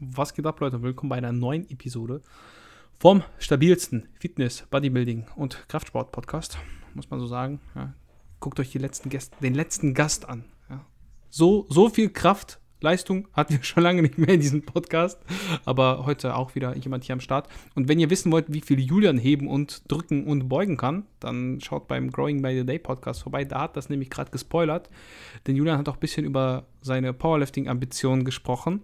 Was geht ab, Leute? Willkommen bei einer neuen Episode vom stabilsten Fitness, Bodybuilding und Kraftsport-Podcast, muss man so sagen. Ja. Guckt euch letzten Gäste, den letzten Gast an. Ja. So, so viel Kraft, Leistung hatten wir schon lange nicht mehr in diesem Podcast, aber heute auch wieder jemand hier am Start. Und wenn ihr wissen wollt, wie viel Julian heben und drücken und beugen kann, dann schaut beim Growing by the Day Podcast vorbei. Da hat das nämlich gerade gespoilert, denn Julian hat auch ein bisschen über seine Powerlifting-Ambitionen gesprochen.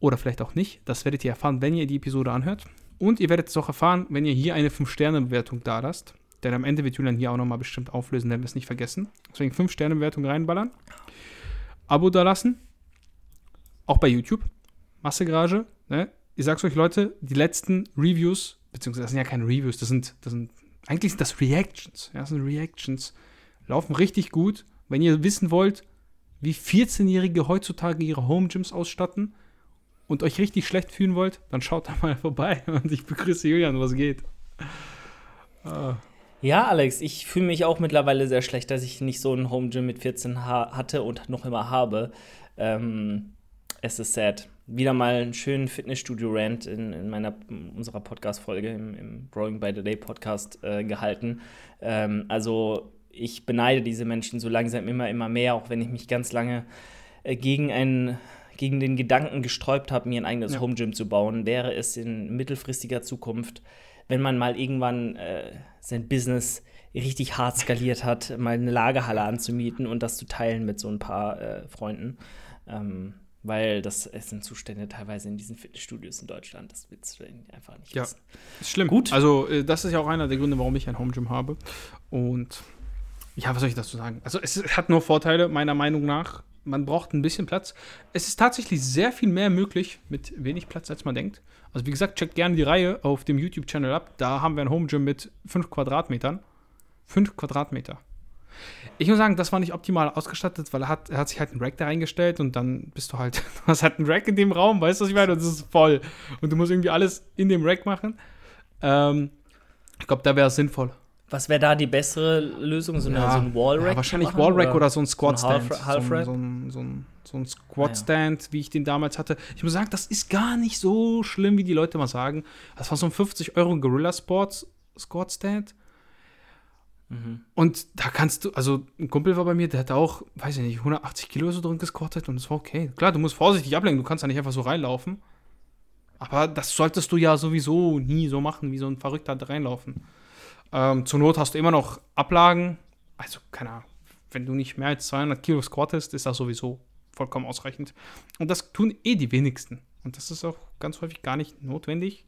Oder vielleicht auch nicht. Das werdet ihr erfahren, wenn ihr die Episode anhört. Und ihr werdet es auch erfahren, wenn ihr hier eine 5-Sterne-Bewertung da lasst. Denn am Ende wird Julian hier auch nochmal bestimmt auflösen, wenn wir es nicht vergessen. Deswegen 5-Sterne-Bewertung reinballern. Abo da lassen auch bei YouTube, Massegarage. Ne? Ich sag's euch, Leute, die letzten Reviews, beziehungsweise das sind ja keine Reviews, das sind, das sind eigentlich sind das Reactions. Ja, das sind Reactions. Laufen richtig gut. Wenn ihr wissen wollt, wie 14-Jährige heutzutage ihre Home Gyms ausstatten und euch richtig schlecht fühlen wollt, dann schaut da mal vorbei und ich begrüße Julian, was geht. Ah. Ja, Alex, ich fühle mich auch mittlerweile sehr schlecht, dass ich nicht so ein Home Gym mit 14 ha hatte und noch immer habe. Ähm, es ist sad. Wieder mal einen schönen Fitnessstudio-Rant in, in meiner, unserer Podcast-Folge, im, im, Growing by the Day Podcast äh, gehalten. Ähm, also, ich beneide diese Menschen so langsam immer, immer mehr, auch wenn ich mich ganz lange äh, gegen einen gegen den Gedanken gesträubt habe, mir ein eigenes ja. Home Gym zu bauen, wäre es in mittelfristiger Zukunft, wenn man mal irgendwann äh, sein Business richtig hart skaliert hat, mal eine Lagerhalle anzumieten und das zu teilen mit so ein paar äh, Freunden. Ähm, weil das sind Zustände teilweise in diesen Fitnessstudios in Deutschland. Das willst du einfach nicht ja, wissen. Ist schlimm. Gut. Also, äh, das ist ja auch einer der Gründe, warum ich ein Home Gym habe. Und ja, was soll ich dazu sagen? Also, es hat nur Vorteile, meiner Meinung nach. Man braucht ein bisschen Platz. Es ist tatsächlich sehr viel mehr möglich mit wenig Platz, als man denkt. Also, wie gesagt, checkt gerne die Reihe auf dem YouTube-Channel ab. Da haben wir ein Home Gym mit 5 Quadratmetern. 5 Quadratmeter. Ich muss sagen, das war nicht optimal ausgestattet, weil er hat, er hat sich halt einen Rack da reingestellt und dann bist du halt, du hast halt einen Rack in dem Raum, weißt du, was ich meine? Und es ist voll. Und du musst irgendwie alles in dem Rack machen. Ähm, ich glaube, da wäre es sinnvoll. Was wäre da die bessere Lösung? So, eine, ja, so ein Wallrack? Ja, wahrscheinlich Wallrack oder? oder so ein Squat-Stand. So, ein so, so, ein, so, ein, so ein Squat-Stand, ah, ja. wie ich den damals hatte. Ich muss sagen, das ist gar nicht so schlimm, wie die Leute mal sagen. Das war so ein 50 Euro Gorilla Sports Squat-Stand. Mhm. Und da kannst du, also ein Kumpel war bei mir, der hat auch, weiß ich nicht, 180 Kilo so drin gesquattet und das war okay. Klar, du musst vorsichtig ablenken, du kannst da nicht einfach so reinlaufen. Aber das solltest du ja sowieso nie so machen, wie so ein Verrückter da reinlaufen. Ähm, zur Not hast du immer noch Ablagen. Also, keine Ahnung, wenn du nicht mehr als 200 Kilo squattest, ist das sowieso vollkommen ausreichend. Und das tun eh die wenigsten. Und das ist auch ganz häufig gar nicht notwendig.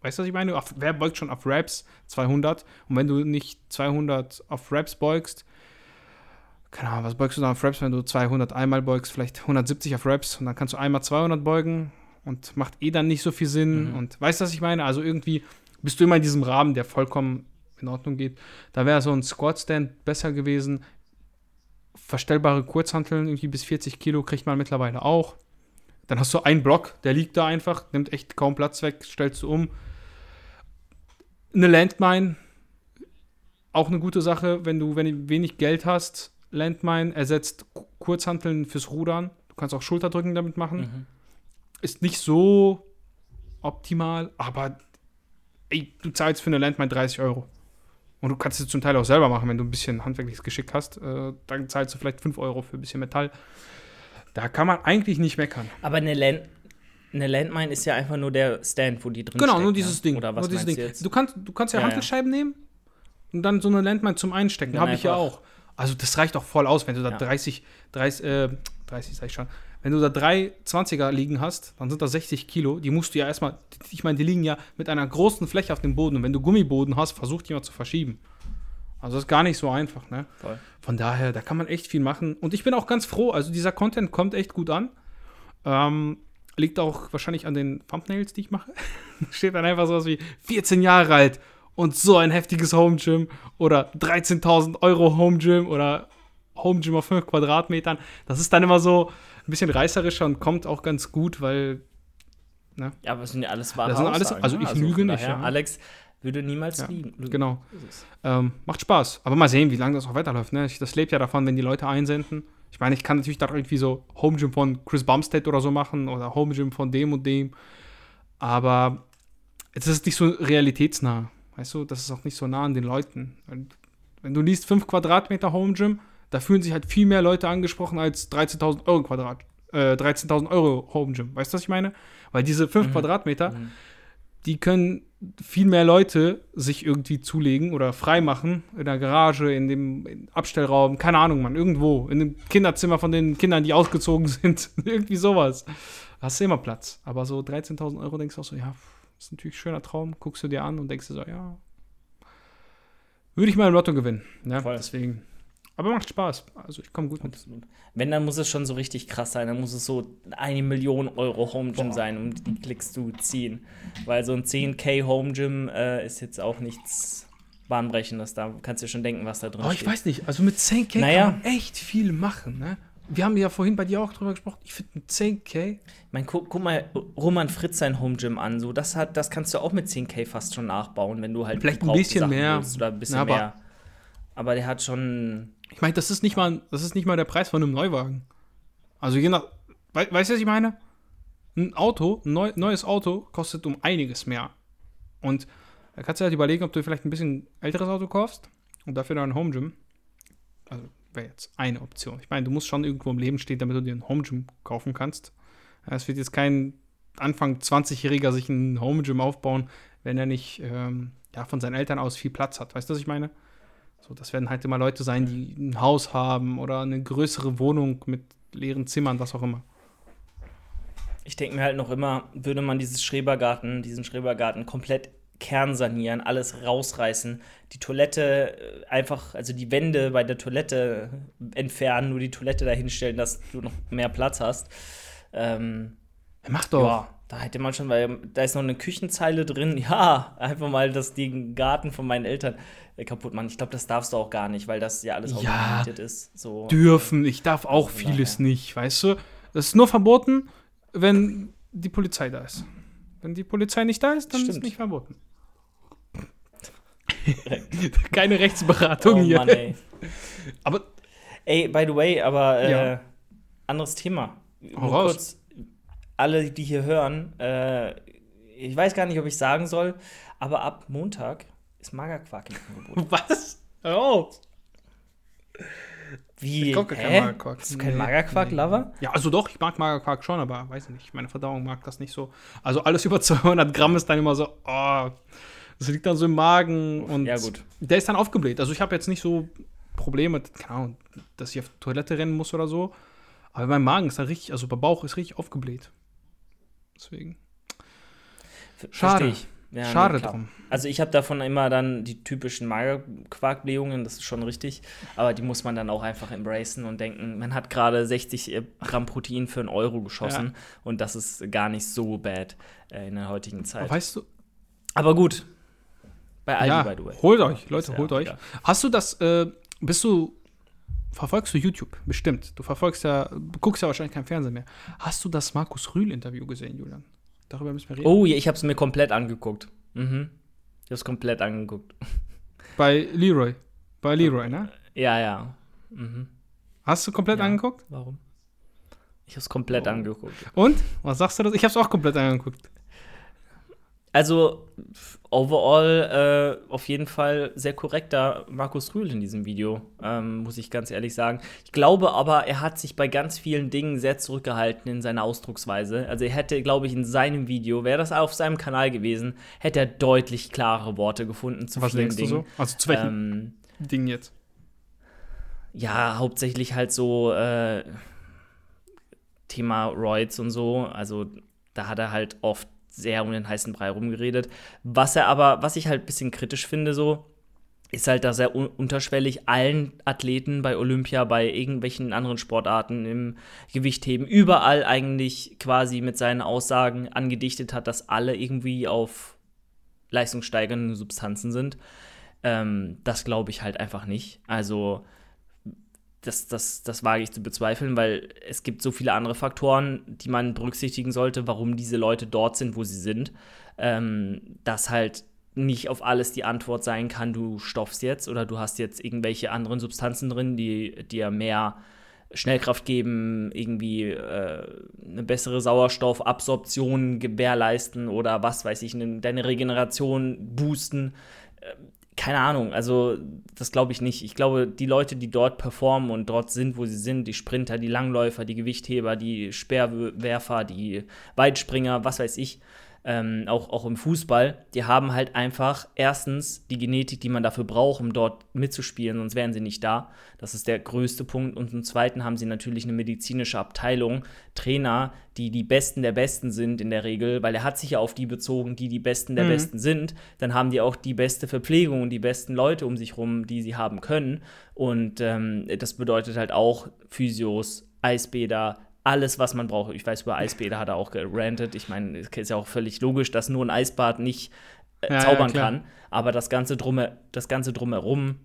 Weißt du, was ich meine? Auf, wer beugt schon auf Raps 200? Und wenn du nicht 200 auf Raps beugst, keine Ahnung, was beugst du dann auf Raps, wenn du 200 einmal beugst? Vielleicht 170 auf Raps und dann kannst du einmal 200 beugen und macht eh dann nicht so viel Sinn. Mhm. Und weißt du, was ich meine? Also irgendwie bist du immer in diesem Rahmen, der vollkommen in Ordnung geht. Da wäre so ein Squat-Stand besser gewesen. Verstellbare Kurzhanteln, irgendwie bis 40 Kilo, kriegt man mittlerweile auch. Dann hast du einen Block, der liegt da einfach, nimmt echt kaum Platz weg, stellst du um, eine Landmine, auch eine gute Sache, wenn du, wenn du wenig Geld hast. Landmine ersetzt Kurzhanteln fürs Rudern. Du kannst auch Schulterdrücken damit machen. Mhm. Ist nicht so optimal, aber ey, du zahlst für eine Landmine 30 Euro. Und du kannst es zum Teil auch selber machen, wenn du ein bisschen handwerkliches Geschick hast. Äh, dann zahlst du vielleicht 5 Euro für ein bisschen Metall. Da kann man eigentlich nicht meckern. Aber eine Land eine Landmine ist ja einfach nur der Stand, wo die drin Genau, steckt, nur dieses ja? Ding. Oder was nur dieses Ding. Du, du, kannst, du kannst ja, ja Hantelscheiben ja. nehmen und dann so eine Landmine zum Einstecken. Habe ich ja auch. Also das reicht auch voll aus, wenn du da 30, 30, äh, 30 sag ich schon, wenn du da drei 20er liegen hast, dann sind das 60 Kilo. Die musst du ja erstmal, ich meine, die liegen ja mit einer großen Fläche auf dem Boden. Und wenn du Gummiboden hast, versuch die mal zu verschieben. Also das ist gar nicht so einfach, ne? Voll. Von daher, da kann man echt viel machen. Und ich bin auch ganz froh, also dieser Content kommt echt gut an. Ähm, Liegt auch wahrscheinlich an den Thumbnails, die ich mache. Steht dann einfach sowas wie 14 Jahre alt und so ein heftiges Home Gym oder 13.000 Euro Home Gym oder Home Gym auf 5 Quadratmetern. Das ist dann immer so ein bisschen reißerischer und kommt auch ganz gut, weil. Ne? Ja, aber es sind ja alles wahre das sind alles, Also ich also lüge nicht. Ja. Alex, Würde niemals ja, liegen. Genau. Ähm, macht Spaß. Aber mal sehen, wie lange das auch weiterläuft. Ne? Das lebt ja davon, wenn die Leute einsenden. Ich meine, ich kann natürlich da irgendwie so Home Gym von Chris Bumstead oder so machen oder Home Gym von dem und dem. Aber es ist nicht so realitätsnah. Weißt du, das ist auch nicht so nah an den Leuten. Wenn du liest 5 Quadratmeter Home Gym, da fühlen sich halt viel mehr Leute angesprochen als 13.000 Euro Quadrat. Äh, 13.000 Euro Home Gym. Weißt du, was ich meine? Weil diese 5 mhm. Quadratmeter, mhm. die können viel mehr Leute sich irgendwie zulegen oder freimachen in der Garage, in dem Abstellraum, keine Ahnung, man, irgendwo, in dem Kinderzimmer von den Kindern, die ausgezogen sind, irgendwie sowas. Da hast du immer Platz. Aber so 13.000 Euro denkst du auch so, ja, ist natürlich ein schöner Traum, guckst du dir an und denkst dir so, ja, würde ich mal im Lotto gewinnen. Ja, Voll. deswegen. Aber macht Spaß. Also ich komme gut Absolut. mit. Wenn, dann muss es schon so richtig krass sein. Dann muss es so eine Million Euro Home Gym Boah. sein, um die Klicks zu ziehen. Weil so ein 10k Home Gym äh, ist jetzt auch nichts Bahnbrechendes. Da kannst du dir schon denken, was da drin ist. Oh, ich weiß nicht. Also mit 10k naja. kann man echt viel machen, ne? Wir haben ja vorhin bei dir auch drüber gesprochen. Ich finde 10k. Ich meine, guck, guck, mal Roman Fritz sein Home Gym an. So, das, hat, das kannst du auch mit 10k fast schon nachbauen, wenn du halt vielleicht ein bisschen Sachen mehr oder ein bisschen ja, aber mehr. Aber der hat schon. Ich meine, das ist nicht mal, das ist nicht mal der Preis von einem Neuwagen. Also je nach, we, weißt du, was ich meine? Ein Auto, ein neu, neues Auto kostet um einiges mehr. Und da kannst du halt überlegen, ob du vielleicht ein bisschen älteres Auto kaufst und dafür dann ein Home Gym. Also wäre jetzt eine Option. Ich meine, du musst schon irgendwo im Leben stehen, damit du dir ein Home Gym kaufen kannst. Es wird jetzt kein Anfang 20-Jähriger sich ein Home Gym aufbauen, wenn er nicht ähm, ja, von seinen Eltern aus viel Platz hat. Weißt du, was ich meine? So, das werden halt immer Leute sein, die ein Haus haben oder eine größere Wohnung mit leeren Zimmern, was auch immer. Ich denke mir halt noch immer, würde man dieses Schrebergarten, diesen Schrebergarten komplett kernsanieren, alles rausreißen, die Toilette äh, einfach, also die Wände bei der Toilette entfernen, nur die Toilette dahinstellen, dass du noch mehr Platz hast. Ähm, Mach doch. Ja, da hätte man schon, weil da ist noch eine Küchenzeile drin. Ja, einfach mal das den Garten von meinen Eltern kaputt machen. Ich glaube, das darfst du auch gar nicht, weil das ja alles auch ja, ist. So. Dürfen. Ich darf auch vieles nicht, weißt du? Das ist nur verboten, wenn die Polizei da ist. Wenn die Polizei nicht da ist, dann Stimmt. ist es nicht verboten. Keine Rechtsberatung oh, hier. Mann, ey. Aber. Ey, by the way, aber äh, ja. anderes Thema. Nur kurz, alle, die hier hören, äh, ich weiß gar nicht, ob ich sagen soll, aber ab Montag ist Magerquark im Angebot. Was? Hör auf! Wie? Ich gucke kein Magerquark. Bist du kein Magerquark-Lover? Ja, also doch, ich mag Magerquark schon, aber weiß nicht, meine Verdauung mag das nicht so. Also alles über 200 Gramm ist dann immer so, oh, das liegt dann so im Magen und ja, gut. der ist dann aufgebläht. Also ich habe jetzt nicht so Probleme, keine Ahnung, dass ich auf Toilette rennen muss oder so. Aber mein Magen ist da richtig, also mein Bauch ist richtig aufgebläht. Deswegen. Schade. Ja, Schade nee, drum. Also ich habe davon immer dann die typischen Magerquarkblähungen, das ist schon richtig, aber die muss man dann auch einfach embracen und denken, man hat gerade 60 äh, Gramm Protein für einen Euro geschossen ja. und das ist gar nicht so bad äh, in der heutigen Zeit. Aber weißt du? Aber gut, bei Aldi, ja, by the way. Holt euch, Leute, holt euch. Ja. Hast du das, äh, bist du, verfolgst du YouTube? Bestimmt. Du verfolgst ja, guckst ja wahrscheinlich kein Fernsehen mehr. Hast du das Markus Rühl-Interview gesehen, Julian? Darüber müssen wir reden. Oh, ich habe es mir komplett angeguckt. Mhm. Ich habe es komplett angeguckt. Bei Leroy. Bei Leroy, ne? Ja, ja. Mhm. Hast du komplett ja. angeguckt? Warum? Ich habe es komplett oh. angeguckt. Und? Was sagst du das? Ich habe es auch komplett angeguckt. Also, overall äh, auf jeden Fall sehr korrekter Markus Rühl in diesem Video, ähm, muss ich ganz ehrlich sagen. Ich glaube aber, er hat sich bei ganz vielen Dingen sehr zurückgehalten in seiner Ausdrucksweise. Also, er hätte, glaube ich, in seinem Video, wäre das auf seinem Kanal gewesen, hätte er deutlich klare Worte gefunden zu Was vielen Dingen. Du so? Also, zu welchen ähm, Dingen jetzt? Ja, hauptsächlich halt so äh, Thema Roids und so. Also, da hat er halt oft sehr um den heißen Brei rumgeredet. Was er aber, was ich halt ein bisschen kritisch finde, so, ist halt, dass er un unterschwellig allen Athleten bei Olympia, bei irgendwelchen anderen Sportarten im Gewichtheben, überall eigentlich quasi mit seinen Aussagen angedichtet hat, dass alle irgendwie auf leistungssteigernde Substanzen sind. Ähm, das glaube ich halt einfach nicht. Also das, das, das wage ich zu bezweifeln, weil es gibt so viele andere Faktoren, die man berücksichtigen sollte, warum diese Leute dort sind, wo sie sind. Ähm, dass halt nicht auf alles die Antwort sein kann, du stoffst jetzt oder du hast jetzt irgendwelche anderen Substanzen drin, die dir mehr Schnellkraft geben, irgendwie äh, eine bessere Sauerstoffabsorption gewährleisten oder was weiß ich, ne, deine Regeneration boosten. Keine Ahnung, also das glaube ich nicht. Ich glaube, die Leute, die dort performen und dort sind, wo sie sind, die Sprinter, die Langläufer, die Gewichtheber, die Speerwerfer, die Weitspringer, was weiß ich, ähm, auch, auch im Fußball, die haben halt einfach erstens die Genetik, die man dafür braucht, um dort mitzuspielen, sonst wären sie nicht da. Das ist der größte Punkt. Und zum Zweiten haben sie natürlich eine medizinische Abteilung, Trainer, die die Besten der Besten sind in der Regel, weil er hat sich ja auf die bezogen, die die Besten der mhm. Besten sind. Dann haben die auch die beste Verpflegung und die besten Leute um sich rum, die sie haben können. Und ähm, das bedeutet halt auch Physios, Eisbäder, alles, was man braucht. Ich weiß, über Eisbäder hat er auch gerantet. Ich meine, es ist ja auch völlig logisch, dass nur ein Eisbad nicht äh, ja, zaubern ja, kann. Aber das Ganze, drumme, das Ganze drumherum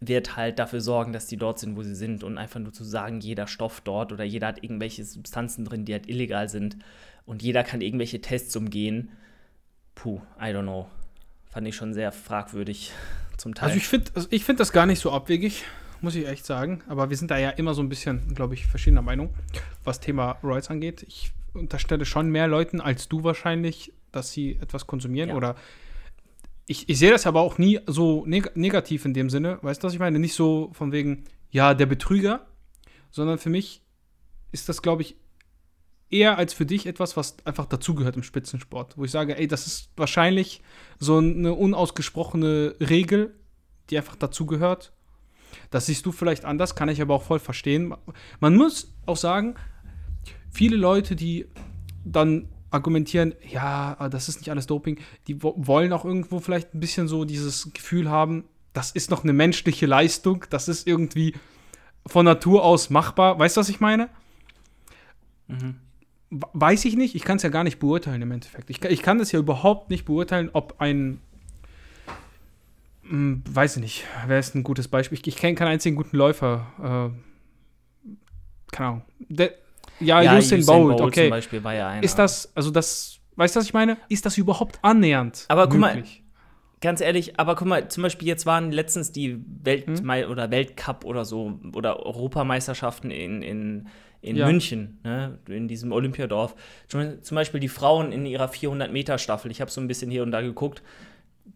wird halt dafür sorgen, dass die dort sind, wo sie sind. Und einfach nur zu sagen, jeder Stoff dort oder jeder hat irgendwelche Substanzen drin, die halt illegal sind. Und jeder kann irgendwelche Tests umgehen. Puh, I don't know. Fand ich schon sehr fragwürdig zum Teil. Also ich finde also find das gar nicht so abwegig muss ich echt sagen. Aber wir sind da ja immer so ein bisschen, glaube ich, verschiedener Meinung, was Thema Royals angeht. Ich unterstelle schon mehr Leuten als du wahrscheinlich, dass sie etwas konsumieren ja. oder ich, ich sehe das aber auch nie so neg negativ in dem Sinne, weißt du, was ich meine? Nicht so von wegen, ja, der Betrüger, sondern für mich ist das, glaube ich, eher als für dich etwas, was einfach dazugehört im Spitzensport. Wo ich sage, ey, das ist wahrscheinlich so eine unausgesprochene Regel, die einfach dazugehört. Das siehst du vielleicht anders, kann ich aber auch voll verstehen. Man muss auch sagen, viele Leute, die dann argumentieren, ja, das ist nicht alles Doping, die wollen auch irgendwo vielleicht ein bisschen so dieses Gefühl haben, das ist noch eine menschliche Leistung, das ist irgendwie von Natur aus machbar. Weißt du, was ich meine? Mhm. Weiß ich nicht, ich kann es ja gar nicht beurteilen im Endeffekt. Ich, ich kann es ja überhaupt nicht beurteilen, ob ein hm, weiß ich nicht. Wer ist ein gutes Beispiel? Ich, ich kenne keinen einzigen guten Läufer. Äh, keine Ahnung. Der, ja, ja, Usain, Usain Bolt, Bolt, okay. Zum Beispiel war ja einer. Ist das, also das, weißt du, was ich meine? Ist das überhaupt annähernd? Aber guck möglich? mal, ganz ehrlich, aber guck mal, zum Beispiel jetzt waren letztens die Weltme hm? oder Weltcup oder so oder Europameisterschaften in, in, in ja. München, ne, in diesem Olympiadorf. Zum Beispiel die Frauen in ihrer 400-Meter-Staffel. Ich habe so ein bisschen hier und da geguckt.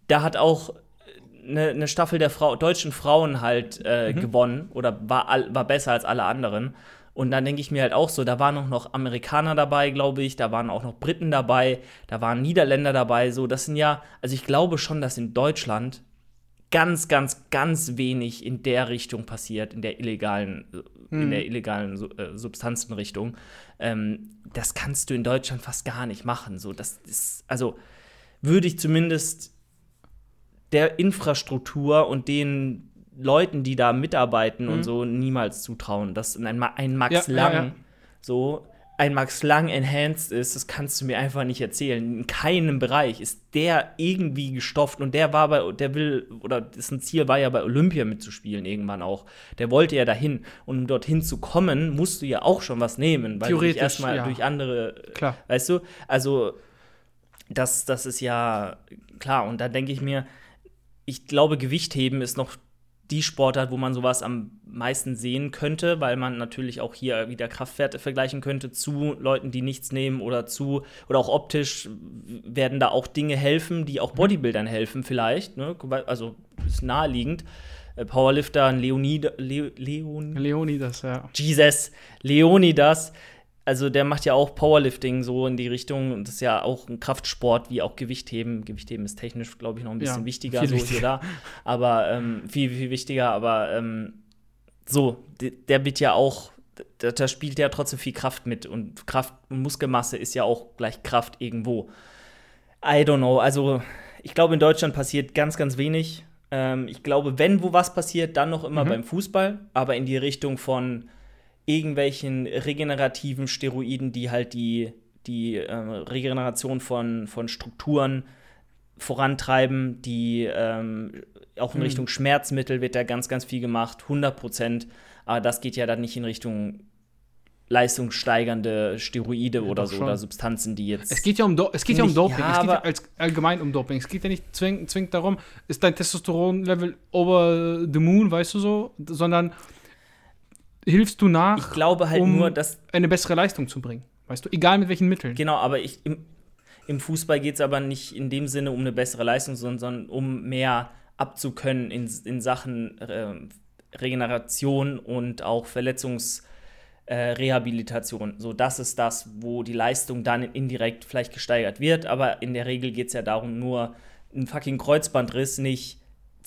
Da hat auch eine, eine Staffel der Frau, deutschen Frauen halt äh, mhm. gewonnen oder war, all, war besser als alle anderen. Und dann denke ich mir halt auch so, da waren auch noch Amerikaner dabei, glaube ich, da waren auch noch Briten dabei, da waren Niederländer dabei, so, das sind ja, also ich glaube schon, dass in Deutschland ganz, ganz, ganz wenig in der Richtung passiert, in der illegalen, hm. in der illegalen äh, Substanzenrichtung. Ähm, das kannst du in Deutschland fast gar nicht machen. So, das ist, also würde ich zumindest der Infrastruktur und den Leuten, die da mitarbeiten mhm. und so, niemals zutrauen. Dass ein, ein Max ja, Lang ja, ja. so ein Max Lang enhanced ist, das kannst du mir einfach nicht erzählen. In keinem Bereich ist der irgendwie gestofft und der war bei, der will, oder dessen Ziel war ja bei Olympia mitzuspielen irgendwann auch. Der wollte ja dahin. Und um dorthin zu kommen, musst du ja auch schon was nehmen, weil Theoretisch, du erstmal ja. durch andere, klar. weißt du, also das, das ist ja klar. Und da denke ich mir, ich glaube, Gewichtheben ist noch die Sportart, wo man sowas am meisten sehen könnte, weil man natürlich auch hier wieder Kraftwerte vergleichen könnte zu Leuten, die nichts nehmen oder zu, oder auch optisch werden da auch Dinge helfen, die auch mhm. Bodybuildern helfen vielleicht. Ne? Also ist naheliegend. Äh, Powerlifter, Leonid, Le, Leon, Leonidas, ja. Jesus, Leonidas also der macht ja auch Powerlifting so in die Richtung und das ist ja auch ein Kraftsport wie auch Gewichtheben. Gewichtheben ist technisch, glaube ich, noch ein bisschen ja, wichtiger, so wichtiger. hier da. Aber ähm, viel, viel wichtiger. Aber ähm, so, der wird ja auch, da, da spielt ja trotzdem viel Kraft mit und Kraft und Muskelmasse ist ja auch gleich Kraft irgendwo. I don't know. Also ich glaube, in Deutschland passiert ganz, ganz wenig. Ähm, ich glaube, wenn wo was passiert, dann noch immer mhm. beim Fußball, aber in die Richtung von irgendwelchen regenerativen Steroiden, die halt die, die äh, Regeneration von, von Strukturen vorantreiben, die ähm, auch in hm. Richtung Schmerzmittel wird da ganz, ganz viel gemacht, 100 Prozent. Aber das geht ja dann nicht in Richtung leistungssteigernde Steroide oder so schon. oder Substanzen, die jetzt. Es geht ja um, Do es geht ja um Doping. Ja, es geht ja als, allgemein um Doping. Es geht ja nicht zwingend, zwingend darum, ist dein Testosteronlevel over the moon, weißt du so, sondern hilfst du nach, ich glaube halt um nur, dass eine bessere Leistung zu bringen. Weißt du, egal mit welchen Mitteln. Genau, aber ich, im, im Fußball geht es aber nicht in dem Sinne um eine bessere Leistung, sondern, sondern um mehr abzukönnen in, in Sachen äh, Regeneration und auch Verletzungsrehabilitation. Äh, so, das ist das, wo die Leistung dann indirekt vielleicht gesteigert wird, aber in der Regel geht es ja darum, nur einen fucking Kreuzbandriss nicht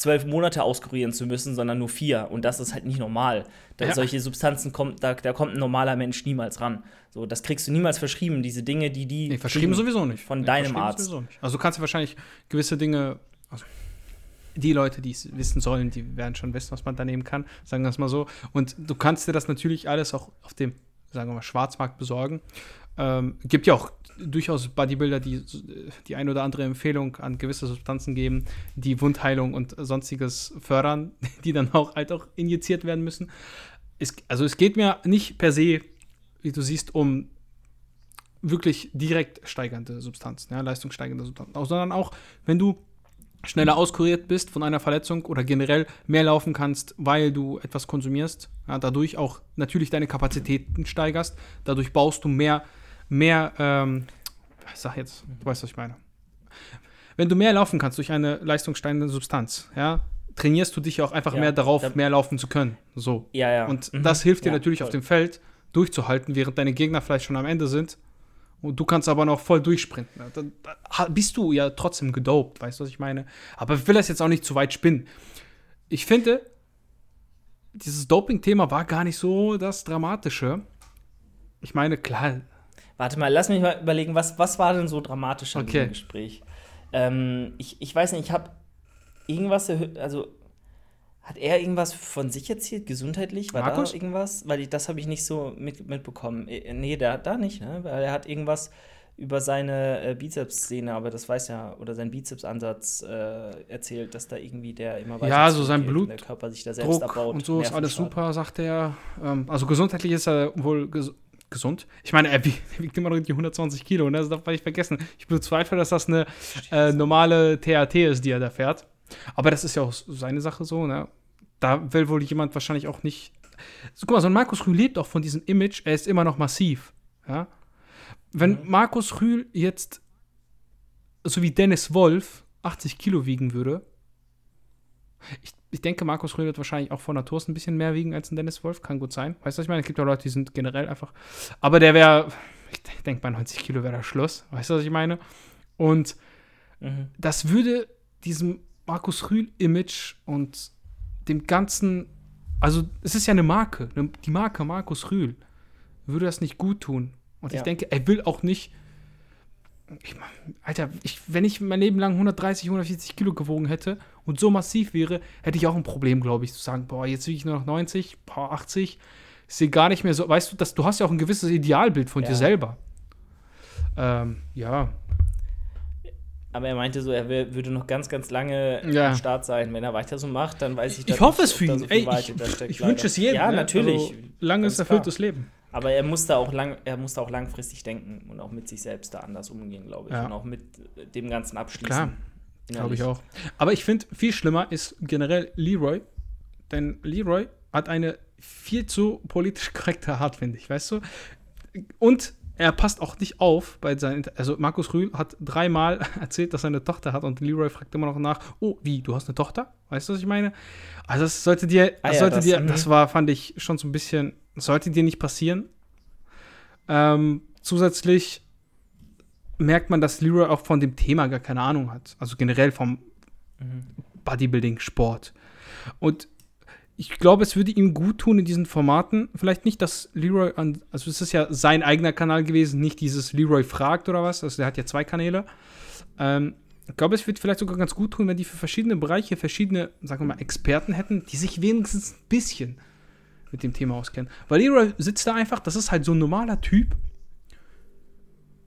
zwölf Monate auskurieren zu müssen, sondern nur vier. Und das ist halt nicht normal. Da ja. Solche Substanzen kommt, da, da kommt ein normaler Mensch niemals ran. So, das kriegst du niemals verschrieben, diese Dinge, die die. Nee, verschrieben sowieso nicht. Von nee, deinem Arzt. Also du kannst ja wahrscheinlich gewisse Dinge. Also die Leute, die es wissen sollen, die werden schon wissen, was man da nehmen kann, sagen wir es mal so. Und du kannst dir das natürlich alles auch auf dem, sagen wir mal, Schwarzmarkt besorgen. Ähm, gibt ja auch durchaus Bodybuilder, die die ein oder andere Empfehlung an gewisse Substanzen geben, die Wundheilung und sonstiges fördern, die dann auch halt auch injiziert werden müssen. Es, also es geht mir nicht per se, wie du siehst, um wirklich direkt steigernde Substanzen, ja, leistungssteigernde Substanzen, sondern auch, wenn du schneller auskuriert bist von einer Verletzung oder generell mehr laufen kannst, weil du etwas konsumierst, ja, dadurch auch natürlich deine Kapazitäten steigerst, dadurch baust du mehr mehr, ähm, ich sag jetzt, du weißt, was ich meine. Wenn du mehr laufen kannst durch eine leistungssteigende Substanz, ja, trainierst du dich auch einfach ja, mehr darauf, mehr laufen zu können. So. Ja, ja. Und mhm. das hilft dir natürlich voll. auf dem Feld durchzuhalten, während deine Gegner vielleicht schon am Ende sind. Und du kannst aber noch voll durchsprinten. Dann bist du ja trotzdem gedopt, weißt du, was ich meine? Aber ich will das jetzt auch nicht zu weit spinnen. Ich finde, dieses Doping-Thema war gar nicht so das Dramatische. Ich meine, klar, Warte mal, lass mich mal überlegen, was, was war denn so dramatisch an okay. diesem Gespräch? Ähm, ich, ich weiß nicht, ich habe irgendwas, also hat er irgendwas von sich erzählt, gesundheitlich? War Markus? da irgendwas? Weil ich, das habe ich nicht so mit, mitbekommen. Äh, nee, der hat da nicht, ne? Weil er hat irgendwas über seine äh, Bizeps-Szene, aber das weiß ja, oder sein Bizeps-Ansatz äh, erzählt, dass da irgendwie der immer weiter Ja, so sein Blut, der Körper sich da selbst Druck abbaut. Und so ist alles super, sagt er. Ähm, also gesundheitlich ist er wohl gesund. Ich meine, er wiegt immer noch die 120 Kilo, ne? das darf man nicht vergessen. Ich bezweifle, dass das eine äh, normale THT ist, die er da fährt. Aber das ist ja auch seine Sache so, ne? Da will wohl jemand wahrscheinlich auch nicht. So, guck mal, so ein Markus Rühl lebt auch von diesem Image, er ist immer noch massiv. Ja? Wenn mhm. Markus Rühl jetzt, so wie Dennis Wolf, 80 Kilo wiegen würde, ich ich denke, Markus Rühl wird wahrscheinlich auch von Natur ein bisschen mehr wiegen als ein Dennis Wolf. Kann gut sein. Weißt du, was ich meine? Es gibt ja Leute, die sind generell einfach. Aber der wäre, ich denke, bei 90 Kilo wäre der Schluss. Weißt du, was ich meine? Und mhm. das würde diesem Markus Rühl-Image und dem ganzen. Also, es ist ja eine Marke. Ne, die Marke Markus Rühl würde das nicht gut tun. Und ja. ich denke, er will auch nicht ich, Alter, ich, wenn ich mein Leben lang 130, 140 Kilo gewogen hätte und so massiv wäre, hätte ich auch ein Problem, glaube ich, zu sagen, boah, jetzt wiege ich nur noch 90, boah, 80. Ich sehe gar nicht mehr so, weißt du, dass, du hast ja auch ein gewisses Idealbild von ja. dir selber. Ähm, ja. Aber er meinte so, er würde noch ganz, ganz lange ja. am Start sein. Wenn er weiter so macht, dann weiß ich Ich hoffe es für ihn. So Ey, ich, ich wünsche es jedem. Ja, ne? natürlich. Also, langes, erfülltes Leben. Aber er musste auch lang, er musste auch langfristig denken und auch mit sich selbst da anders umgehen, glaube ich. Ja. Und auch mit dem ganzen Abschließen. Klar, glaube ich auch. Aber ich finde, viel schlimmer ist generell Leroy. Denn Leroy hat eine viel zu politisch korrekte Art, finde ich, weißt du? Und er passt auch nicht auf bei seinen. Also, Markus Rühl hat dreimal erzählt, dass er eine Tochter hat und Leroy fragt immer noch nach: Oh, wie, du hast eine Tochter? Weißt du, was ich meine? Also, das sollte dir. Das, ah ja, sollte das, dir, das war, fand ich schon so ein bisschen sollte dir nicht passieren. Ähm, zusätzlich merkt man, dass Leroy auch von dem Thema gar keine Ahnung hat. Also generell vom mhm. Bodybuilding-Sport. Und ich glaube, es würde ihm gut tun in diesen Formaten. Vielleicht nicht, dass Leroy an, also es ist ja sein eigener Kanal gewesen, nicht dieses Leroy fragt oder was. Also der hat ja zwei Kanäle. Ähm, ich glaube, es würde vielleicht sogar ganz gut tun, wenn die für verschiedene Bereiche verschiedene, sagen wir mal, Experten hätten, die sich wenigstens ein bisschen mit dem Thema auskennen. Weil Leroy sitzt da einfach, das ist halt so ein normaler Typ,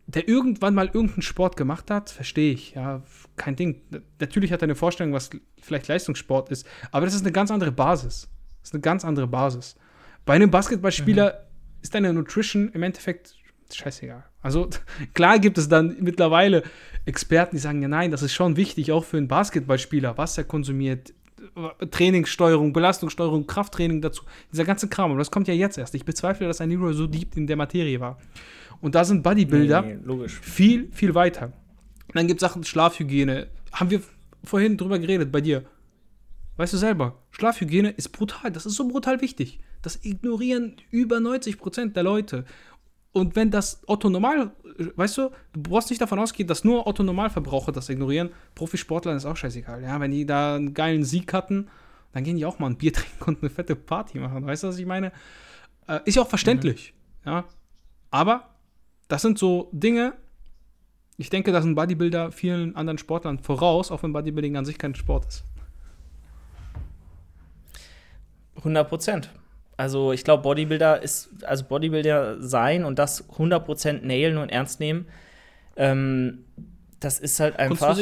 der irgendwann mal irgendeinen Sport gemacht hat, verstehe ich, ja, kein Ding. Natürlich hat er eine Vorstellung, was vielleicht Leistungssport ist, aber das ist eine ganz andere Basis. Das ist eine ganz andere Basis. Bei einem Basketballspieler mhm. ist deine Nutrition im Endeffekt scheißegal. Also klar gibt es dann mittlerweile Experten, die sagen, ja nein, das ist schon wichtig, auch für einen Basketballspieler, was er konsumiert, Trainingssteuerung, Belastungssteuerung, Krafttraining dazu, dieser ganze Kram. Und das kommt ja jetzt erst. Ich bezweifle, dass ein Nero so deep in der Materie war. Und da sind Bodybuilder nee, nee, viel, viel weiter. Und dann gibt es Sachen Schlafhygiene. Haben wir vorhin drüber geredet bei dir. Weißt du selber, Schlafhygiene ist brutal. Das ist so brutal wichtig. Das ignorieren über 90 Prozent der Leute. Und wenn das Otto Normal, weißt du, du brauchst nicht davon ausgehen, dass nur Otto Normalverbraucher das ignorieren. Profisportlern ist auch scheißegal. Ja, wenn die da einen geilen Sieg hatten, dann gehen die auch mal ein Bier trinken und eine fette Party machen. Weißt du, was ich meine? Äh, ist ja auch verständlich. Mhm. Ja. Aber das sind so Dinge, ich denke, dass ein Bodybuilder vielen anderen Sportlern voraus, auch wenn Bodybuilding an sich kein Sport ist. 100 Prozent. Also ich glaube, Bodybuilder ist, also Bodybuilder sein und das 100% nailen und ernst nehmen, ähm, das ist halt einfach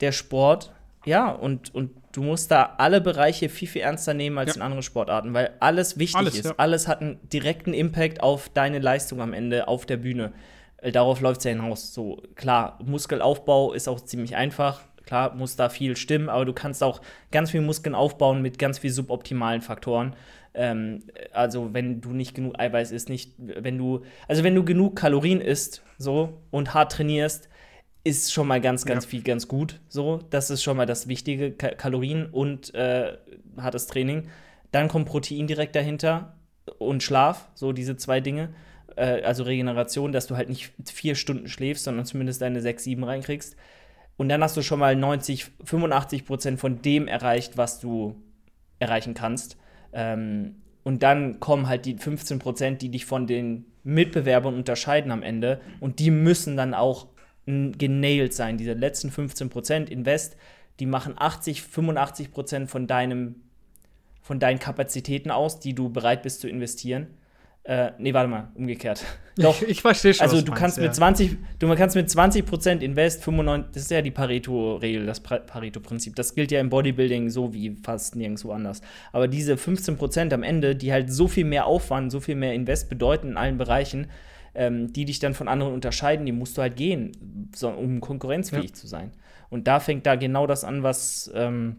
der Sport. Ja, und, und du musst da alle Bereiche viel, viel ernster nehmen als ja. in anderen Sportarten, weil alles wichtig alles, ist. Ja. Alles hat einen direkten Impact auf deine Leistung am Ende auf der Bühne. Äh, darauf läuft es ja hinaus. So, klar, Muskelaufbau ist auch ziemlich einfach. Klar, muss da viel stimmen, aber du kannst auch ganz viel Muskeln aufbauen mit ganz viel suboptimalen Faktoren. Ähm, also wenn du nicht genug Eiweiß isst, nicht, wenn du, also wenn du genug Kalorien isst, so und hart trainierst, ist schon mal ganz, ganz ja. viel ganz gut. So, das ist schon mal das Wichtige, Ka Kalorien und äh, hartes Training. Dann kommt Protein direkt dahinter und Schlaf, so diese zwei Dinge. Äh, also Regeneration, dass du halt nicht vier Stunden schläfst, sondern zumindest deine sechs, sieben reinkriegst. Und dann hast du schon mal 90, 85 Prozent von dem erreicht, was du erreichen kannst. Ähm, und dann kommen halt die 15 Prozent, die dich von den Mitbewerbern unterscheiden am Ende. Und die müssen dann auch genailt sein. Diese letzten 15 Prozent Invest, die machen 80, 85 Prozent von deinem, von deinen Kapazitäten aus, die du bereit bist zu investieren. Äh, nee, warte mal, umgekehrt. Doch. Ich, ich verstehe schon. Also du kannst meinst, mit ja. 20, du kannst mit 20% Invest 95, das ist ja die Pareto-Regel, das Pareto-Prinzip. Das gilt ja im Bodybuilding so wie fast nirgendwo anders. Aber diese 15% am Ende, die halt so viel mehr Aufwand, so viel mehr Invest bedeuten in allen Bereichen, ähm, die dich dann von anderen unterscheiden, die musst du halt gehen, so, um konkurrenzfähig ja. zu sein. Und da fängt da genau das an, was ähm,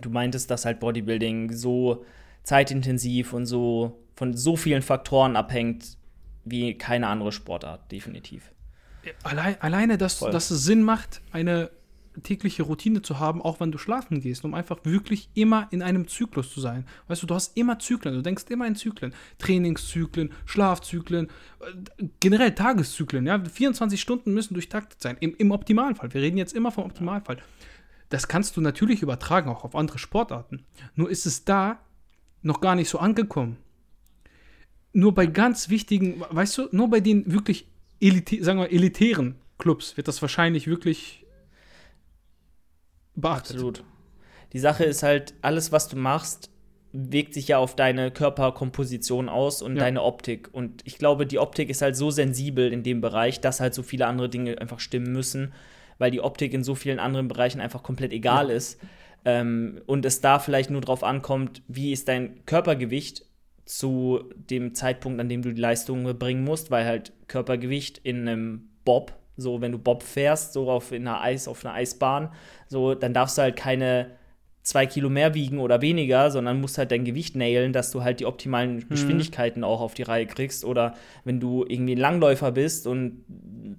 du meintest, dass halt Bodybuilding so zeitintensiv und so von so vielen Faktoren abhängt wie keine andere Sportart, definitiv. Allein, alleine, dass, dass es Sinn macht, eine tägliche Routine zu haben, auch wenn du schlafen gehst, um einfach wirklich immer in einem Zyklus zu sein. Weißt du, du hast immer Zyklen, du denkst immer in Zyklen. Trainingszyklen, Schlafzyklen, äh, generell Tageszyklen. Ja? 24 Stunden müssen durchtaktet sein, im, im Optimalfall. Wir reden jetzt immer vom Optimalfall. Das kannst du natürlich übertragen, auch auf andere Sportarten. Nur ist es da noch gar nicht so angekommen nur bei ganz wichtigen, weißt du, nur bei den wirklich elite, sagen wir, elitären Clubs wird das wahrscheinlich wirklich beachtet. Absolut. Die Sache ist halt, alles, was du machst, wirkt sich ja auf deine Körperkomposition aus und ja. deine Optik. Und ich glaube, die Optik ist halt so sensibel in dem Bereich, dass halt so viele andere Dinge einfach stimmen müssen, weil die Optik in so vielen anderen Bereichen einfach komplett egal ja. ist. Ähm, und es da vielleicht nur drauf ankommt, wie ist dein Körpergewicht zu dem Zeitpunkt, an dem du die Leistung bringen musst, weil halt Körpergewicht in einem Bob, so wenn du Bob fährst, so auf in einer Eis, auf einer Eisbahn, so dann darfst du halt keine zwei Kilo mehr wiegen oder weniger, sondern musst halt dein Gewicht nailen, dass du halt die optimalen mhm. Geschwindigkeiten auch auf die Reihe kriegst. Oder wenn du irgendwie ein Langläufer bist und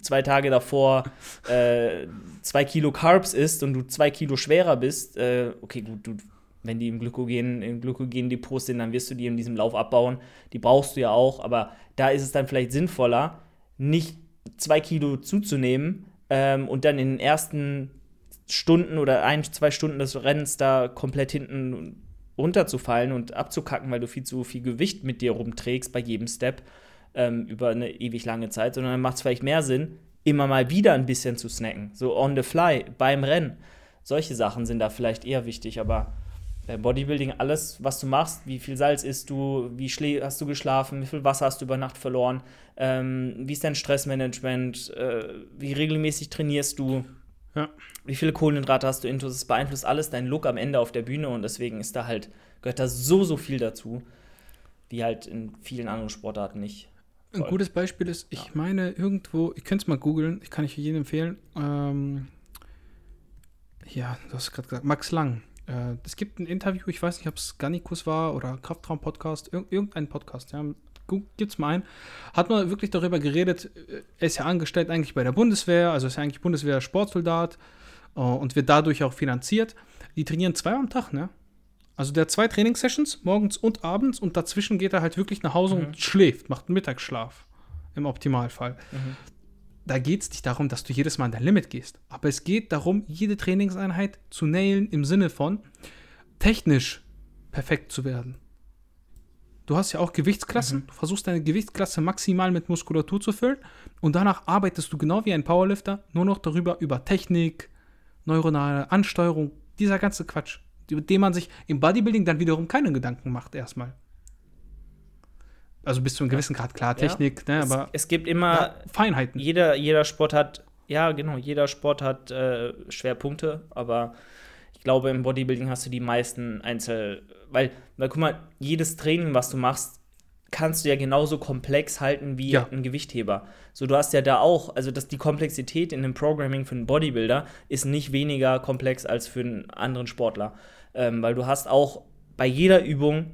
zwei Tage davor äh, zwei Kilo Carbs isst und du zwei Kilo schwerer bist, äh, okay, gut, du wenn die im Glykogen, im Glykogen-Depot sind, dann wirst du die in diesem Lauf abbauen. Die brauchst du ja auch, aber da ist es dann vielleicht sinnvoller, nicht zwei Kilo zuzunehmen ähm, und dann in den ersten Stunden oder ein, zwei Stunden des Rennens da komplett hinten runterzufallen und abzukacken, weil du viel zu viel Gewicht mit dir rumträgst bei jedem Step ähm, über eine ewig lange Zeit, sondern dann macht es vielleicht mehr Sinn, immer mal wieder ein bisschen zu snacken. So on the fly, beim Rennen. Solche Sachen sind da vielleicht eher wichtig, aber äh, Bodybuilding, alles, was du machst, wie viel Salz isst du, wie hast du geschlafen, wie viel Wasser hast du über Nacht verloren, ähm, wie ist dein Stressmanagement, äh, wie regelmäßig trainierst du, ja. wie viele Kohlenhydrate hast du intus, das beeinflusst alles deinen Look am Ende auf der Bühne und deswegen ist da halt, gehört da so, so viel dazu. wie halt in vielen anderen Sportarten nicht. Ein gutes Beispiel ist, ich ja. meine, irgendwo, ich könnte es mal googeln, ich kann ich jedem empfehlen. Ähm, ja, du hast gerade gesagt, Max Lang. Äh, es gibt ein Interview, ich weiß nicht, ob es Garnikus war oder Kraftraum-Podcast, irg irgendein Podcast, ja. Gibt's mal ein. Hat man wirklich darüber geredet, äh, er ist ja angestellt eigentlich bei der Bundeswehr, also ist ja eigentlich Bundeswehr-Sportsoldat äh, und wird dadurch auch finanziert. Die trainieren zweimal am Tag, ne? Also der hat zwei Trainingssessions, morgens und abends, und dazwischen geht er halt wirklich nach Hause mhm. und schläft, macht einen Mittagsschlaf. Im Optimalfall. Mhm. Da geht es nicht darum, dass du jedes Mal an dein Limit gehst. Aber es geht darum, jede Trainingseinheit zu nailen im Sinne von technisch perfekt zu werden. Du hast ja auch Gewichtsklassen. Mhm. Du versuchst deine Gewichtsklasse maximal mit Muskulatur zu füllen. Und danach arbeitest du genau wie ein Powerlifter nur noch darüber, über Technik, neuronale Ansteuerung, dieser ganze Quatsch über den man sich im Bodybuilding dann wiederum keine Gedanken macht, erstmal. Also bis zu einem gewissen Grad, klar, Technik, ja. ne, es, aber. Es gibt immer Feinheiten. Jeder, jeder Sport hat, ja, genau, jeder Sport hat äh, Schwerpunkte, aber ich glaube, im Bodybuilding hast du die meisten Einzel. Weil, weil, guck mal, jedes Training, was du machst, kannst du ja genauso komplex halten wie ja. ein Gewichtheber. So, du hast ja da auch, also dass die Komplexität in dem Programming für einen Bodybuilder ist nicht weniger komplex als für einen anderen Sportler ähm, weil du hast auch bei jeder Übung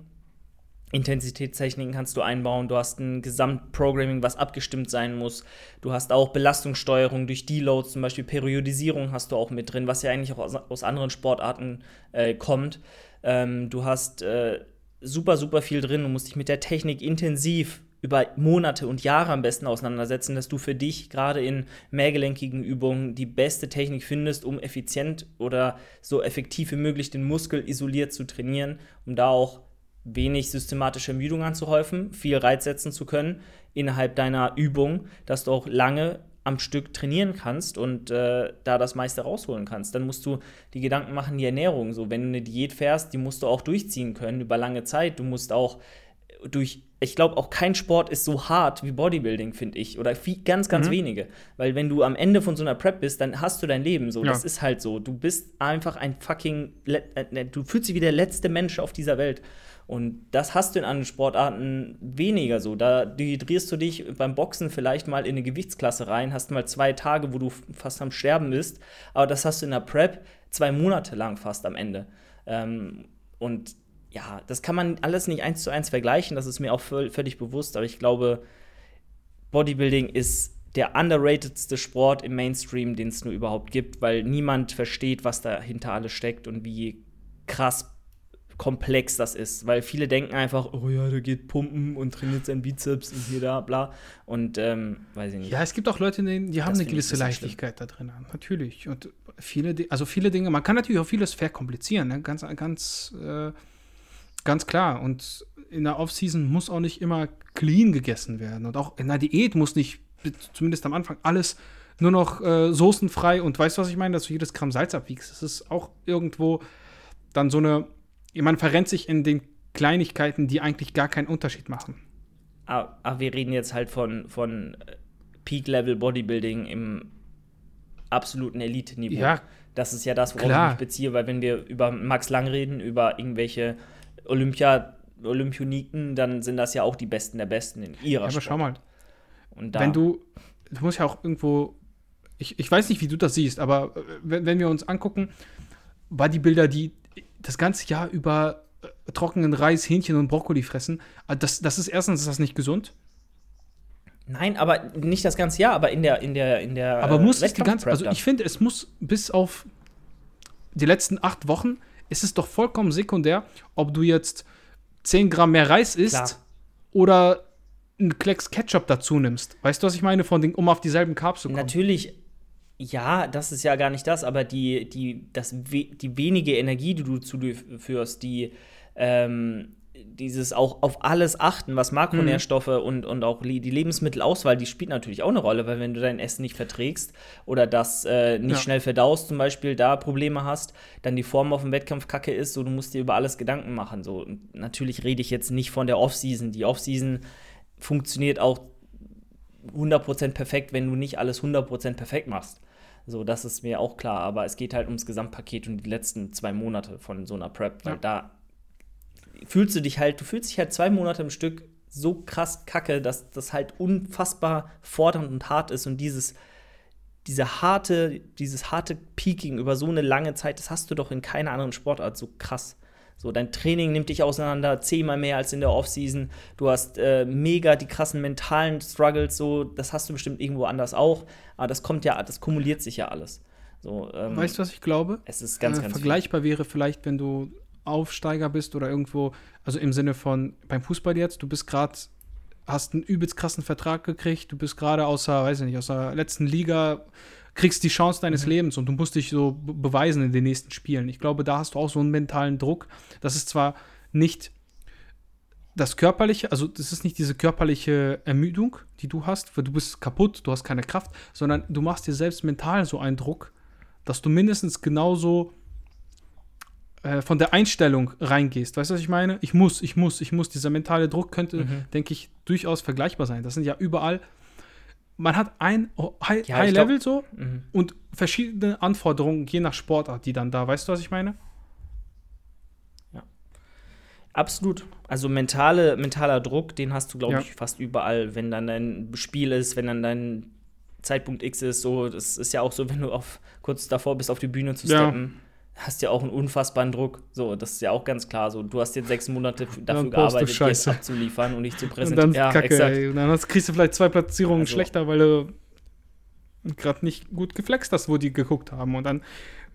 Intensitätstechniken kannst du einbauen, du hast ein Gesamtprogramming, was abgestimmt sein muss. Du hast auch Belastungssteuerung durch Deloads, zum Beispiel Periodisierung hast du auch mit drin, was ja eigentlich auch aus, aus anderen Sportarten äh, kommt. Ähm, du hast äh, super, super viel drin, du musst dich mit der Technik intensiv über Monate und Jahre am besten auseinandersetzen, dass du für dich gerade in mehrgelenkigen Übungen die beste Technik findest, um effizient oder so effektiv wie möglich den Muskel isoliert zu trainieren, um da auch wenig systematische Ermüdung anzuhäufen, viel Reiz setzen zu können innerhalb deiner Übung, dass du auch lange am Stück trainieren kannst und äh, da das meiste rausholen kannst. Dann musst du die Gedanken machen, die Ernährung. So, wenn du eine Diät fährst, die musst du auch durchziehen können über lange Zeit. Du musst auch durch ich glaube, auch kein Sport ist so hart wie Bodybuilding, finde ich. Oder viel, ganz, ganz mhm. wenige. Weil wenn du am Ende von so einer Prep bist, dann hast du dein Leben so. Ja. Das ist halt so. Du bist einfach ein fucking. Äh, du fühlst dich wie der letzte Mensch auf dieser Welt. Und das hast du in anderen Sportarten weniger so. Da dehydrierst du dich beim Boxen vielleicht mal in eine Gewichtsklasse rein, hast mal zwei Tage, wo du fast am Sterben bist. Aber das hast du in der Prep zwei Monate lang fast am Ende. Ähm, und ja, das kann man alles nicht eins zu eins vergleichen, das ist mir auch völlig bewusst, aber ich glaube, Bodybuilding ist der underratedste Sport im Mainstream, den es nur überhaupt gibt, weil niemand versteht, was dahinter alles steckt und wie krass komplex das ist, weil viele denken einfach, oh ja, der geht pumpen und trainiert seinen Bizeps und hier da, bla. Und ähm, weiß ich nicht. Ja, es gibt auch Leute, die, die haben eine gewisse Leichtigkeit schlimm. da drin, natürlich. Und viele, also viele Dinge, man kann natürlich auch vieles verkomplizieren, ne? ganz, ganz äh, Ganz klar. Und in der Offseason muss auch nicht immer clean gegessen werden. Und auch in der Diät muss nicht, zumindest am Anfang, alles nur noch äh, soßenfrei und weißt du, was ich meine, dass du jedes Gramm Salz abwiegst. Das ist auch irgendwo dann so eine, man verrennt sich in den Kleinigkeiten, die eigentlich gar keinen Unterschied machen. Aber, aber wir reden jetzt halt von, von Peak-Level Bodybuilding im absoluten Elite-Niveau. Ja, das ist ja das, worauf klar. ich mich beziehe, weil wenn wir über Max Lang reden, über irgendwelche Olympia, Olympioniken, dann sind das ja auch die Besten der Besten in ihrer ja, Aber Sport. schau mal. Und wenn du, du musst ja auch irgendwo, ich, ich weiß nicht, wie du das siehst, aber äh, wenn, wenn wir uns angucken, Bodybuilder, die das ganze Jahr über äh, trockenen Reis, Hähnchen und Brokkoli fressen, äh, das, das ist erstens ist das nicht gesund. Nein, aber nicht das ganze Jahr, aber in der in der in der Aber muss es die ganze also ich finde, es muss bis auf die letzten acht Wochen ist es doch vollkommen sekundär, ob du jetzt 10 Gramm mehr Reis isst Klar. oder einen Klecks Ketchup dazu nimmst. Weißt du, was ich meine, von den, um auf dieselben Carbs zu kommen? Natürlich, ja, das ist ja gar nicht das, aber die, die, das, die wenige Energie, die du zuführst, die ähm, dieses auch auf alles achten, was Makronährstoffe mhm. und, und auch die Lebensmittelauswahl, die spielt natürlich auch eine Rolle, weil wenn du dein Essen nicht verträgst oder das äh, nicht ja. schnell verdaust, zum Beispiel da Probleme hast, dann die Form auf dem Wettkampf kacke ist, so du musst dir über alles Gedanken machen. So und natürlich rede ich jetzt nicht von der Offseason. Die Offseason funktioniert auch 100% perfekt, wenn du nicht alles 100% perfekt machst. So, das ist mir auch klar, aber es geht halt ums Gesamtpaket und die letzten zwei Monate von so einer Prep, weil ja. da fühlst du dich halt, du fühlst dich halt zwei Monate im Stück so krass kacke, dass das halt unfassbar fordernd und hart ist und dieses diese harte, dieses harte Peaking über so eine lange Zeit, das hast du doch in keiner anderen Sportart so krass. So, dein Training nimmt dich auseinander, zehnmal mehr als in der Offseason. Du hast äh, mega die krassen mentalen Struggles, so, das hast du bestimmt irgendwo anders auch. Aber das kommt ja, das kumuliert sich ja alles. So, ähm, weißt du, was ich glaube? Es ist ganz, äh, ganz Vergleichbar viel. wäre vielleicht, wenn du Aufsteiger bist oder irgendwo, also im Sinne von beim Fußball jetzt, du bist gerade, hast einen übelst krassen Vertrag gekriegt, du bist gerade außer, weiß ich nicht, aus der letzten Liga, kriegst die Chance deines mhm. Lebens und du musst dich so beweisen in den nächsten Spielen. Ich glaube, da hast du auch so einen mentalen Druck. Das ist zwar nicht das körperliche, also das ist nicht diese körperliche Ermüdung, die du hast, weil du bist kaputt, du hast keine Kraft, sondern du machst dir selbst mental so einen Druck, dass du mindestens genauso äh, von der Einstellung reingehst. Weißt du, was ich meine? Ich muss, ich muss, ich muss. Dieser mentale Druck könnte, mhm. denke ich, durchaus vergleichbar sein. Das sind ja überall. Man hat ein High, ja, High Level so mhm. und verschiedene Anforderungen je nach Sportart, die dann da. Weißt du, was ich meine? Ja. Absolut. Also mentale, mentaler Druck, den hast du, glaube ja. ich, fast überall, wenn dann dein Spiel ist, wenn dann dein Zeitpunkt X ist, so, das ist ja auch so, wenn du auf, kurz davor bist, auf die Bühne zu steppen, ja. Hast ja auch einen unfassbaren Druck. So, das ist ja auch ganz klar. So, du hast jetzt sechs Monate dafür gearbeitet, jetzt abzuliefern und dich zu präsentieren. Und dann, ja, Kacke, ey. Und dann hast, kriegst du vielleicht zwei Platzierungen also. schlechter, weil du gerade nicht gut geflext hast, wo die geguckt haben. Und dann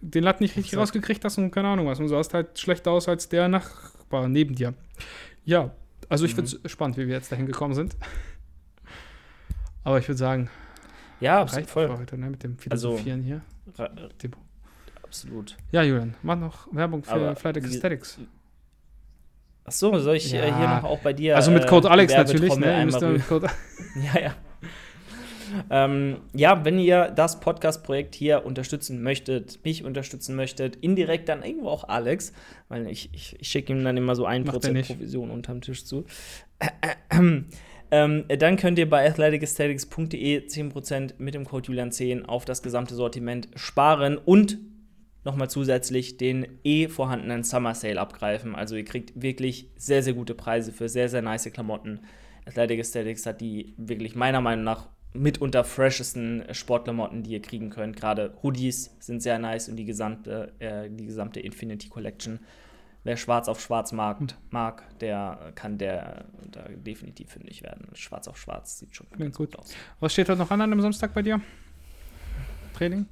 den Latt nicht richtig so. rausgekriegt hast und keine Ahnung was. Und du sahst halt schlechter aus als der Nachbar neben dir. Ja, also ich mhm. finde es spannend, wie wir jetzt dahin gekommen sind. Aber ich würde sagen, ja, Reicht voll. heute, ne, mit dem also, Philosophieren also, hier. Dem. Absolut. Ja, Julian, mach noch Werbung für Aber Flight Aesthetics. Ach so, soll ich ja. äh, hier noch auch bei dir. Also mit Code äh, Alex natürlich, ne? Mit Code ja, ja. ähm, ja, wenn ihr das Podcast-Projekt hier unterstützen möchtet, mich unterstützen möchtet, indirekt dann irgendwo auch Alex, weil ich, ich, ich schicke ihm dann immer so ein Prozent Provision unterm Tisch zu. Ähm, dann könnt ihr bei athleticesthetics.de 10% mit dem Code Julian10 auf das gesamte Sortiment sparen und nochmal zusätzlich den eh vorhandenen Summer Sale abgreifen. Also ihr kriegt wirklich sehr, sehr gute Preise für sehr, sehr nice Klamotten. Athletic Aesthetics hat die wirklich meiner Meinung nach mitunter freshesten Sportklamotten, die ihr kriegen könnt. Gerade Hoodies sind sehr nice und die gesamte, äh, die gesamte Infinity Collection wer schwarz auf schwarz mag, hm. mag der kann der da definitiv fündig werden. Schwarz auf schwarz sieht schon ganz gut. gut aus. Was steht heute noch an am Samstag bei dir? Training?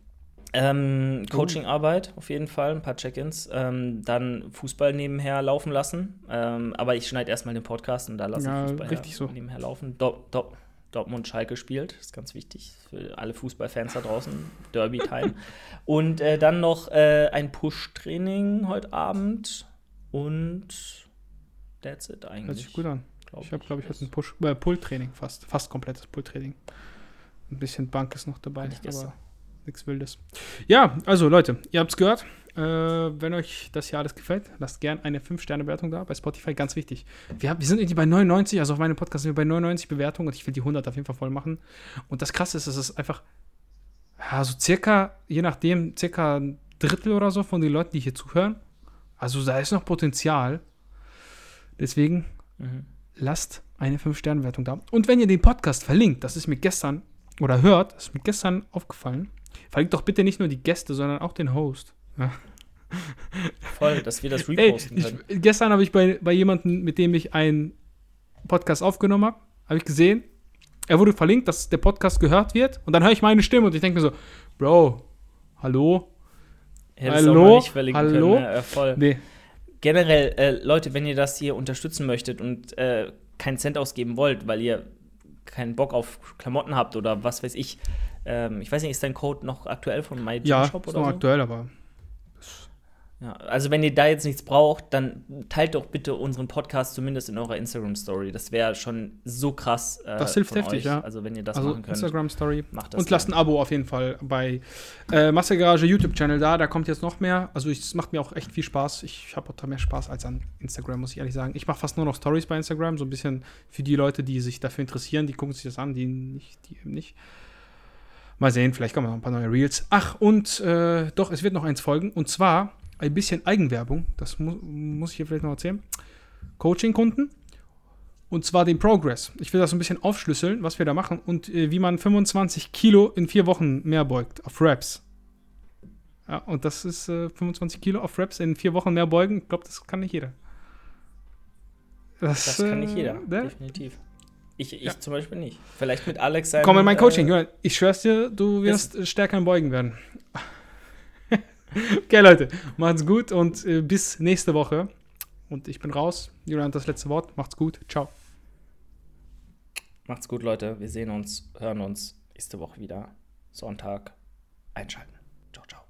Ähm, Coachingarbeit auf jeden Fall, ein paar Check-ins. Ähm, dann Fußball nebenher laufen lassen. Ähm, aber ich schneide erstmal den Podcast und da lasse ja, ich Fußball richtig her, so. nebenher laufen. Do, do, Dortmund Schalke spielt, das ist ganz wichtig für alle Fußballfans da draußen. Derby-Time. und äh, dann noch äh, ein Push-Training heute Abend und that's it eigentlich. Hört sich gut an. Ich habe, glaube ich, heute ein Push, äh, Pull-Training fast. Fast komplettes Pull-Training. Ein bisschen Bank ist noch dabei, aber nichts Wildes. Ja, also Leute, ihr habt es gehört. Äh, wenn euch das hier alles gefällt, lasst gerne eine 5-Sterne-Bewertung da bei Spotify, ganz wichtig. Wir, haben, wir sind irgendwie bei 99, also auf meinem Podcast sind wir bei 99 Bewertungen und ich will die 100 auf jeden Fall voll machen. Und das Krasse ist, es ist einfach, ja, so circa, je nachdem, circa ein Drittel oder so von den Leuten, die hier zuhören, also da ist noch Potenzial. Deswegen mhm. lasst eine 5-Sterne-Wertung da. Und wenn ihr den Podcast verlinkt, das ist mir gestern, oder hört, das ist mir gestern aufgefallen, verlinkt doch bitte nicht nur die Gäste, sondern auch den Host. Ja. Voll, dass wir das reposten Ey, können. Ich, gestern habe ich bei, bei jemandem, mit dem ich einen Podcast aufgenommen habe, habe ich gesehen, er wurde verlinkt, dass der Podcast gehört wird. Und dann höre ich meine Stimme und ich denke mir so, Bro, hallo, Hättest Hallo? Hallo? Können, äh, voll. Nee. Generell, äh, Leute, wenn ihr das hier unterstützen möchtet und äh, keinen Cent ausgeben wollt, weil ihr keinen Bock auf Klamotten habt oder was weiß ich, ähm, ich weiß nicht, ist dein Code noch aktuell von MyGymShop ja, oder so? Ja, noch aktuell, aber ja, also wenn ihr da jetzt nichts braucht, dann teilt doch bitte unseren Podcast zumindest in eurer Instagram Story. Das wäre schon so krass. Äh, das hilft heftig, euch. ja. Also wenn ihr das also machen könnt. Instagram Story. Macht das Und lasst ein Abo auf jeden Fall bei äh, Masse Garage YouTube Channel da. Da kommt jetzt noch mehr. Also es macht mir auch echt viel Spaß. Ich habe auch da mehr Spaß als an Instagram, muss ich ehrlich sagen. Ich mache fast nur noch Stories bei Instagram, so ein bisschen für die Leute, die sich dafür interessieren. Die gucken sich das an, die nicht, die eben nicht. Mal sehen, vielleicht kommen noch ein paar neue Reels. Ach, und äh, doch, es wird noch eins folgen. Und zwar ein bisschen Eigenwerbung, das mu muss ich hier vielleicht noch erzählen. Coaching-Kunden. Und zwar den Progress. Ich will das so ein bisschen aufschlüsseln, was wir da machen und äh, wie man 25 Kilo in vier Wochen mehr beugt auf Reps. Ja, und das ist äh, 25 Kilo auf Reps in vier Wochen mehr beugen. Ich glaube, das kann nicht jeder. Das, das kann nicht jeder, ne? definitiv. Ich, ich ja. zum Beispiel nicht. Vielleicht mit Alex sein. Komm in mein Coaching. Äh, ich schwör's dir, du wirst stärker im Beugen werden. okay, Leute, macht's gut und äh, bis nächste Woche. Und ich bin raus. Julian hat das letzte Wort. Macht's gut. Ciao. Macht's gut, Leute. Wir sehen uns, hören uns nächste Woche wieder. Sonntag. Einschalten. Ciao, ciao.